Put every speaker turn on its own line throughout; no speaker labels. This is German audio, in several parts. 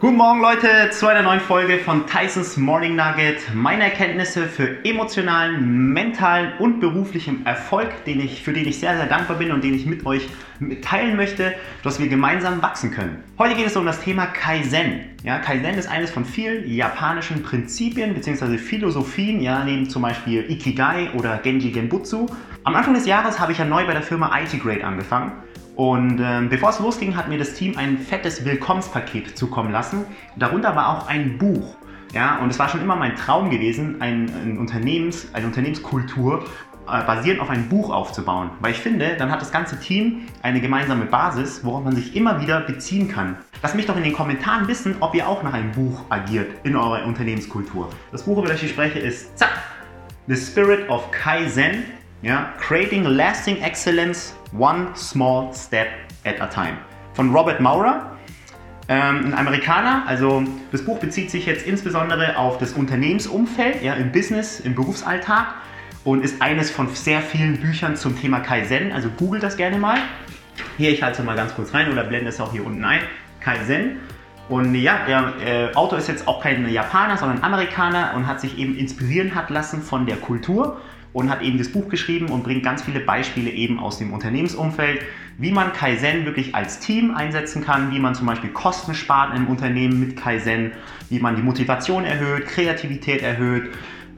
Guten Morgen Leute zu einer neuen Folge von Tysons Morning Nugget. Meine Erkenntnisse für emotionalen, mentalen und beruflichen Erfolg, den ich, für den ich sehr, sehr dankbar bin und den ich mit euch teilen möchte, dass wir gemeinsam wachsen können. Heute geht es um das Thema Kaizen. Ja, Kaizen ist eines von vielen japanischen Prinzipien bzw. Philosophien, ja, neben zum Beispiel Ikigai oder Genji Genbutsu. Am Anfang des Jahres habe ich ja neu bei der Firma IT Grade angefangen und ähm, bevor es losging, hat mir das Team ein fettes Willkommenspaket zukommen lassen. Darunter war auch ein Buch. Ja, und es war schon immer mein Traum gewesen, ein, ein Unternehmens, eine Unternehmenskultur äh, basierend auf ein Buch aufzubauen. Weil ich finde, dann hat das ganze Team eine gemeinsame Basis, worauf man sich immer wieder beziehen kann. Lasst mich doch in den Kommentaren wissen, ob ihr auch nach einem Buch agiert in eurer Unternehmenskultur. Das Buch, über das ich spreche, ist zack, The Spirit of Kaizen ja? Creating Lasting Excellence One Small Step at a Time. Von Robert Maurer, ähm, ein Amerikaner. Also das Buch bezieht sich jetzt insbesondere auf das Unternehmensumfeld, ja, im Business, im Berufsalltag und ist eines von sehr vielen Büchern zum Thema Kaizen. Also googelt das gerne mal. Hier, ich halte es mal ganz kurz rein oder blende es auch hier unten ein. Kaizen. Und ja, der äh, Autor ist jetzt auch kein Japaner, sondern Amerikaner und hat sich eben inspirieren hat lassen von der Kultur und hat eben das Buch geschrieben und bringt ganz viele Beispiele eben aus dem Unternehmensumfeld, wie man Kaizen wirklich als Team einsetzen kann, wie man zum Beispiel Kosten spart im Unternehmen mit Kaizen, wie man die Motivation erhöht, Kreativität erhöht,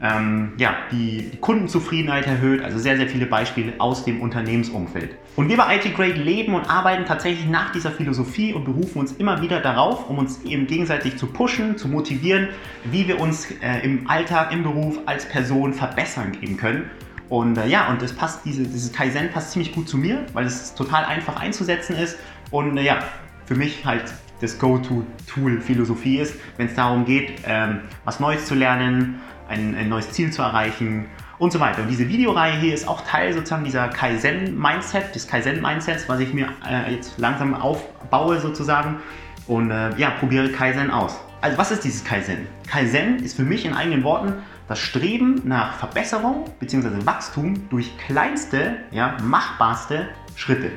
ähm, ja, die, Kundenzufriedenheit erhöht. Also sehr, sehr viele Beispiele aus dem Unternehmensumfeld. Und wir bei IT Grade leben und arbeiten tatsächlich nach dieser Philosophie und berufen uns immer wieder darauf, um uns eben gegenseitig zu pushen, zu motivieren, wie wir uns äh, im Alltag, im Beruf als Person verbessern gehen können. Und äh, ja, und das passt, diese, dieses Kaizen passt ziemlich gut zu mir, weil es total einfach einzusetzen ist. Und äh, ja, für mich halt das Go-To-Tool Philosophie ist, wenn es darum geht, ähm, was Neues zu lernen, ein, ein neues Ziel zu erreichen und so weiter. Und diese Videoreihe hier ist auch Teil sozusagen dieser Kaizen-Mindset, des Kaizen-Mindsets, was ich mir äh, jetzt langsam aufbaue sozusagen und äh, ja, probiere Kaizen aus. Also was ist dieses Kaizen? Kaizen ist für mich in eigenen Worten das Streben nach Verbesserung bzw. Wachstum durch kleinste, ja, machbarste Schritte.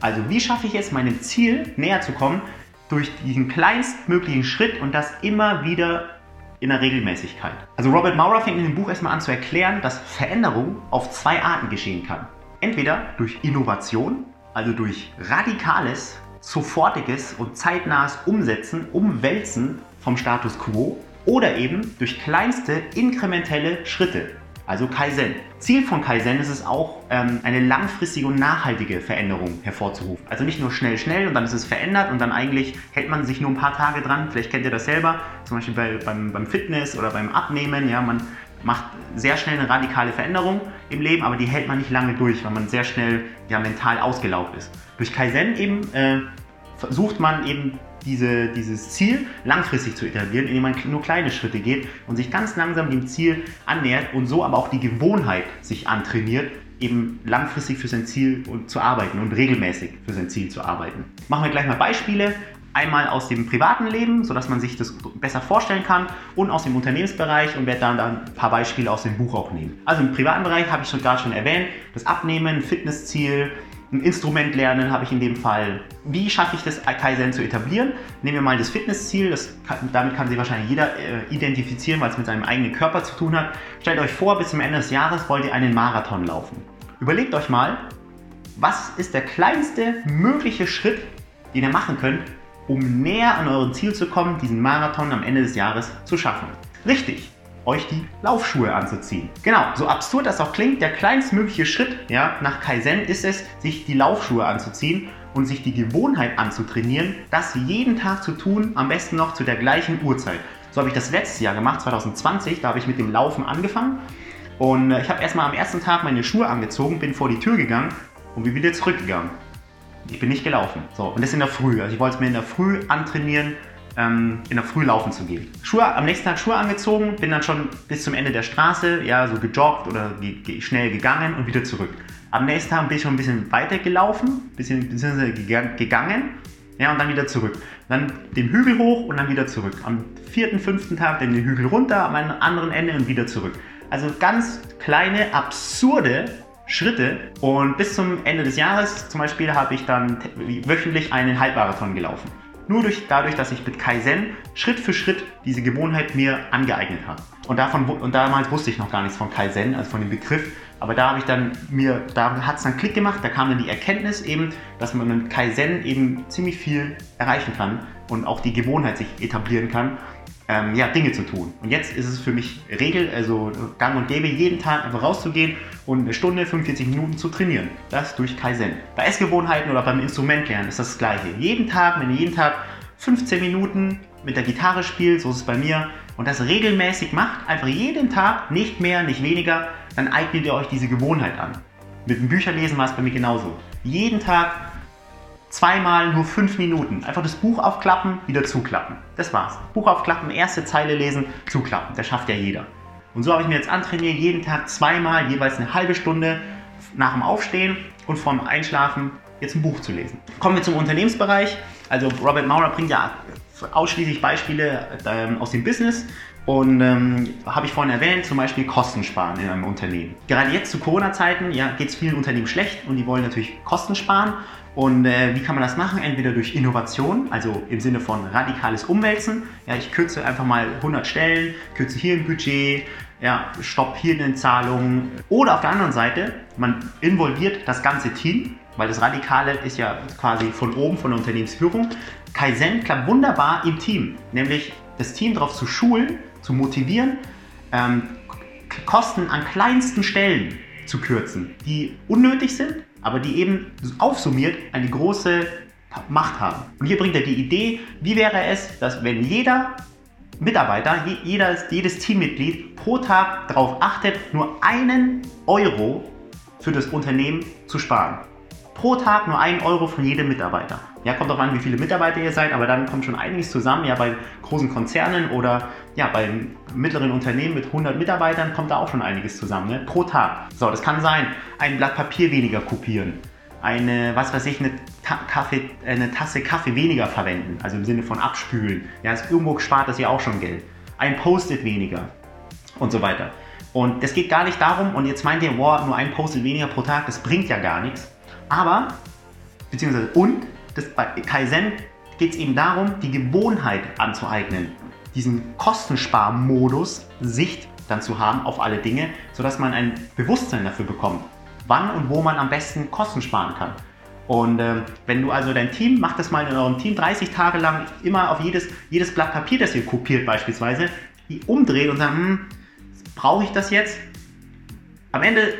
Also wie schaffe ich es, meinem Ziel näher zu kommen durch diesen kleinstmöglichen Schritt und das immer wieder in der Regelmäßigkeit. Also Robert Maurer fängt in dem Buch erstmal an zu erklären, dass Veränderung auf zwei Arten geschehen kann. Entweder durch Innovation, also durch radikales, sofortiges und zeitnahes Umsetzen, Umwälzen vom Status quo oder eben durch kleinste inkrementelle Schritte, also Kaizen. Ziel von Kaizen ist es auch, ähm, eine langfristige und nachhaltige Veränderung hervorzurufen. Also nicht nur schnell, schnell und dann ist es verändert und dann eigentlich hält man sich nur ein paar Tage dran. Vielleicht kennt ihr das selber, zum Beispiel bei, beim, beim Fitness oder beim Abnehmen. Ja, man macht sehr schnell eine radikale Veränderung im Leben, aber die hält man nicht lange durch, weil man sehr schnell ja, mental ausgelaugt ist. Durch Kaizen eben äh, versucht man eben diese, dieses Ziel langfristig zu etablieren, indem man nur kleine Schritte geht und sich ganz langsam dem Ziel annähert und so aber auch die Gewohnheit sich antrainiert, eben langfristig für sein Ziel zu arbeiten und regelmäßig für sein Ziel zu arbeiten. Machen wir gleich mal Beispiele. Einmal aus dem privaten Leben, sodass man sich das besser vorstellen kann, und aus dem Unternehmensbereich und werde dann, dann ein paar Beispiele aus dem Buch auch nehmen. Also im privaten Bereich habe ich schon gerade schon erwähnt, das Abnehmen, Fitnessziel, ein Instrument lernen habe ich in dem Fall. Wie schaffe ich das Kaizen zu etablieren? Nehmen wir mal das Fitnessziel, das kann, damit kann sich wahrscheinlich jeder äh, identifizieren, weil es mit seinem eigenen Körper zu tun hat. Stellt euch vor, bis zum Ende des Jahres wollt ihr einen Marathon laufen. Überlegt euch mal, was ist der kleinste mögliche Schritt, den ihr machen könnt, um näher an euren Ziel zu kommen, diesen Marathon am Ende des Jahres zu schaffen. Richtig, euch die Laufschuhe anzuziehen. Genau, so absurd das auch klingt, der kleinstmögliche Schritt ja, nach Kaizen ist es, sich die Laufschuhe anzuziehen und sich die Gewohnheit anzutrainieren, das jeden Tag zu tun, am besten noch zu der gleichen Uhrzeit. So habe ich das letztes Jahr gemacht, 2020, da habe ich mit dem Laufen angefangen und äh, ich habe erstmal am ersten Tag meine Schuhe angezogen, bin vor die Tür gegangen und bin wieder zurückgegangen. Ich bin nicht gelaufen. So, und das in der Früh. Also ich wollte es mir in der Früh antrainieren, ähm, in der Früh laufen zu gehen. Schuhe, am nächsten Tag Schuhe angezogen, bin dann schon bis zum Ende der Straße, ja, so gejoggt oder schnell gegangen und wieder zurück. Am nächsten Tag bin ich schon ein bisschen weiter gelaufen, bisschen, beziehungsweise gegangen, ja, und dann wieder zurück. Dann den Hügel hoch und dann wieder zurück. Am vierten, fünften Tag dann den Hügel runter, am anderen Ende und wieder zurück. Also ganz kleine, absurde Schritte und bis zum Ende des Jahres zum Beispiel habe ich dann wöchentlich einen Halbmarathon gelaufen. Nur durch, dadurch, dass ich mit Kaizen Schritt für Schritt diese Gewohnheit mir angeeignet habe. Und, davon, und damals wusste ich noch gar nichts von Kaizen, also von dem Begriff. Aber da habe ich dann mir, da hat es dann Klick gemacht, da kam dann die Erkenntnis eben, dass man mit Kaizen eben ziemlich viel erreichen kann und auch die Gewohnheit sich etablieren kann ähm, ja, Dinge zu tun. Und jetzt ist es für mich Regel, also gang und gäbe, jeden Tag einfach rauszugehen und eine Stunde, 45 Minuten zu trainieren. Das durch Kaizen. Bei Essgewohnheiten oder beim Instrumentlernen ist das gleiche. Jeden Tag, wenn jeden Tag 15 Minuten mit der Gitarre spielt, so ist es bei mir, und das regelmäßig macht, einfach jeden Tag, nicht mehr, nicht weniger, dann eignet ihr euch diese Gewohnheit an. Mit dem Bücherlesen war es bei mir genauso. Jeden Tag zweimal nur fünf Minuten. Einfach das Buch aufklappen, wieder zuklappen. Das war's. Buch aufklappen, erste Zeile lesen, zuklappen. Das schafft ja jeder. Und so habe ich mir jetzt antrainiert, jeden Tag zweimal, jeweils eine halbe Stunde nach dem Aufstehen und vorm Einschlafen jetzt ein Buch zu lesen. Kommen wir zum Unternehmensbereich. Also Robert Maurer bringt ja ausschließlich Beispiele ähm, aus dem Business. Und ähm, habe ich vorhin erwähnt, zum Beispiel Kosten sparen in einem Unternehmen. Gerade jetzt zu Corona-Zeiten ja, geht es vielen Unternehmen schlecht und die wollen natürlich Kosten sparen. Und äh, wie kann man das machen? Entweder durch Innovation, also im Sinne von radikales Umwälzen. Ja, ich kürze einfach mal 100 Stellen, kürze hier ein Budget, ja, stopp hier eine Zahlung. Oder auf der anderen Seite, man involviert das ganze Team, weil das Radikale ist ja quasi von oben, von der Unternehmensführung. Kaizen klappt wunderbar im Team, nämlich das Team darauf zu schulen, zu motivieren, ähm, Kosten an kleinsten Stellen zu kürzen, die unnötig sind, aber die eben aufsummiert eine große Macht haben. Und hier bringt er die Idee, wie wäre es, dass wenn jeder Mitarbeiter, jeder, jedes Teammitglied pro Tag darauf achtet, nur einen Euro für das Unternehmen zu sparen. Pro Tag nur einen Euro von jedem Mitarbeiter. Ja, kommt auch an, wie viele Mitarbeiter ihr seid, aber dann kommt schon einiges zusammen. Ja, bei großen Konzernen oder ja, bei mittleren Unternehmen mit 100 Mitarbeitern kommt da auch schon einiges zusammen, ne? pro Tag. So, das kann sein, ein Blatt Papier weniger kopieren, eine, was weiß ich, eine, Ta Kaffee, eine Tasse Kaffee weniger verwenden, also im Sinne von abspülen. Ja, ist irgendwo spart das ja auch schon Geld. Ein Post-it weniger und so weiter. Und das geht gar nicht darum, und jetzt meint ihr, wow, nur ein Post-it weniger pro Tag, das bringt ja gar nichts. Aber, beziehungsweise, und, das, bei Kaizen geht es eben darum, die Gewohnheit anzueignen diesen Kostensparmodus Sicht dann zu haben auf alle Dinge, sodass man ein Bewusstsein dafür bekommt, wann und wo man am besten Kosten sparen kann. Und äh, wenn du also dein Team, macht das mal in eurem Team 30 Tage lang immer auf jedes, jedes Blatt Papier, das ihr kopiert beispielsweise, die umdreht und sagt, hm, brauche ich das jetzt? Am Ende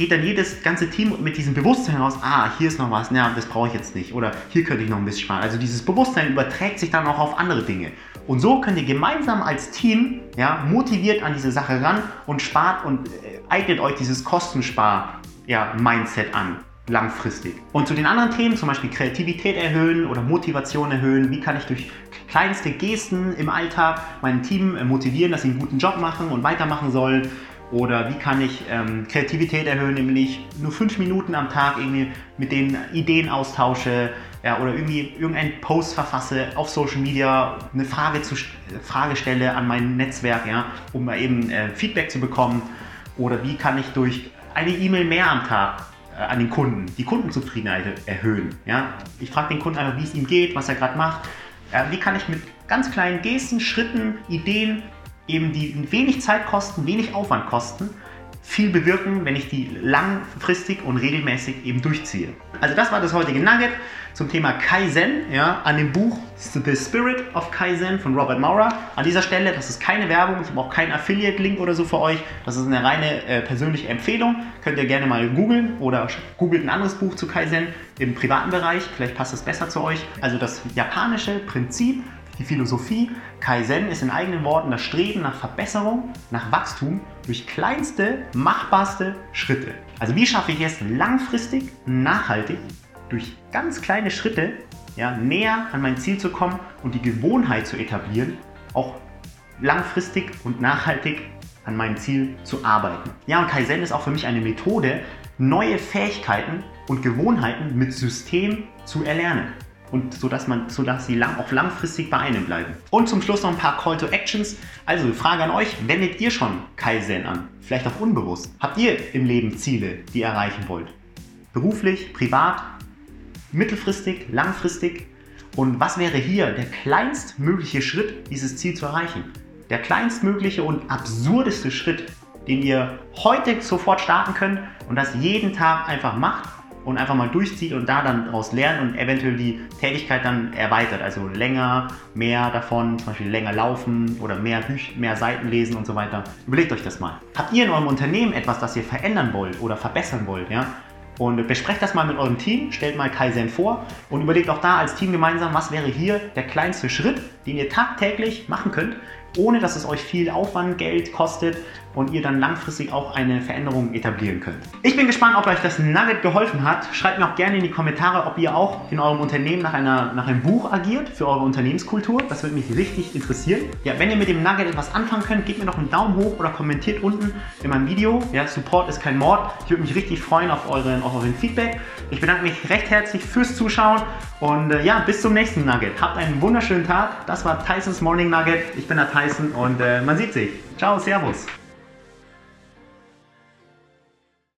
geht dann jedes ganze Team mit diesem Bewusstsein raus, ah, hier ist noch was, ja, das brauche ich jetzt nicht. Oder hier könnte ich noch ein bisschen sparen. Also dieses Bewusstsein überträgt sich dann auch auf andere Dinge. Und so könnt ihr gemeinsam als Team ja, motiviert an diese Sache ran und spart und äh, eignet euch dieses Kostenspar-Mindset ja, an langfristig. Und zu den anderen Themen, zum Beispiel Kreativität erhöhen oder Motivation erhöhen, wie kann ich durch kleinste Gesten im Alltag mein Team motivieren, dass sie einen guten Job machen und weitermachen sollen. Oder wie kann ich ähm, Kreativität erhöhen, nämlich nur fünf Minuten am Tag irgendwie mit den Ideen austausche, ja, oder irgendwie irgendeinen Post verfasse auf Social Media, eine Frage, zu, Frage stelle an mein Netzwerk, ja, um eben äh, Feedback zu bekommen. Oder wie kann ich durch eine E-Mail mehr am Tag äh, an den Kunden die Kundenzufriedenheit erhöhen. Ja? Ich frage den Kunden einfach, wie es ihm geht, was er gerade macht. Ja, wie kann ich mit ganz kleinen Gesten, Schritten, Ideen, eben die wenig Zeit kosten, wenig Aufwand kosten, viel bewirken, wenn ich die langfristig und regelmäßig eben durchziehe. Also das war das heutige Nugget zum Thema Kaizen, ja, an dem Buch The Spirit of Kaizen von Robert Maurer. An dieser Stelle, das ist keine Werbung, ich habe auch keinen Affiliate-Link oder so für euch. Das ist eine reine äh, persönliche Empfehlung. Könnt ihr gerne mal googeln oder googelt ein anderes Buch zu Kaizen im privaten Bereich. Vielleicht passt es besser zu euch. Also das japanische Prinzip die Philosophie Kaizen ist in eigenen Worten das Streben nach Verbesserung, nach Wachstum durch kleinste, machbarste Schritte. Also wie schaffe ich es langfristig, nachhaltig, durch ganz kleine Schritte ja, näher an mein Ziel zu kommen und die Gewohnheit zu etablieren, auch langfristig und nachhaltig an meinem Ziel zu arbeiten. Ja, und Kaizen ist auch für mich eine Methode, neue Fähigkeiten und Gewohnheiten mit System zu erlernen und sodass, man, sodass sie lang, auch langfristig bei einem bleiben. Und zum Schluss noch ein paar Call to Actions. Also Frage an euch, wendet ihr schon Kaizen an? Vielleicht auch unbewusst. Habt ihr im Leben Ziele, die ihr erreichen wollt? Beruflich, privat, mittelfristig, langfristig? Und was wäre hier der kleinstmögliche Schritt, dieses Ziel zu erreichen? Der kleinstmögliche und absurdeste Schritt, den ihr heute sofort starten könnt und das jeden Tag einfach macht und einfach mal durchzieht und da dann daraus lernt und eventuell die Tätigkeit dann erweitert. Also länger, mehr davon, zum Beispiel länger laufen oder mehr, Büch mehr Seiten lesen und so weiter. Überlegt euch das mal. Habt ihr in eurem Unternehmen etwas, das ihr verändern wollt oder verbessern wollt, ja? Und besprecht das mal mit eurem Team, stellt mal Kaizen vor und überlegt auch da als Team gemeinsam, was wäre hier der kleinste Schritt, den ihr tagtäglich machen könnt, ohne dass es euch viel Aufwand, Geld kostet und ihr dann langfristig auch eine Veränderung etablieren könnt. Ich bin gespannt, ob euch das Nugget geholfen hat. Schreibt mir auch gerne in die Kommentare, ob ihr auch in eurem Unternehmen nach, einer, nach einem Buch agiert für eure Unternehmenskultur. Das würde mich richtig interessieren. Ja, wenn ihr mit dem Nugget etwas anfangen könnt, gebt mir noch einen Daumen hoch oder kommentiert unten in meinem Video. Ja, Support ist kein Mord. Ich würde mich richtig freuen auf euren, auf euren Feedback. Ich bedanke mich recht herzlich fürs Zuschauen und äh, ja, bis zum nächsten Nugget. Habt einen wunderschönen Tag. Das war Tysons Morning Nugget. Ich bin der Tyson und äh, man sieht sich. Ciao, Servus.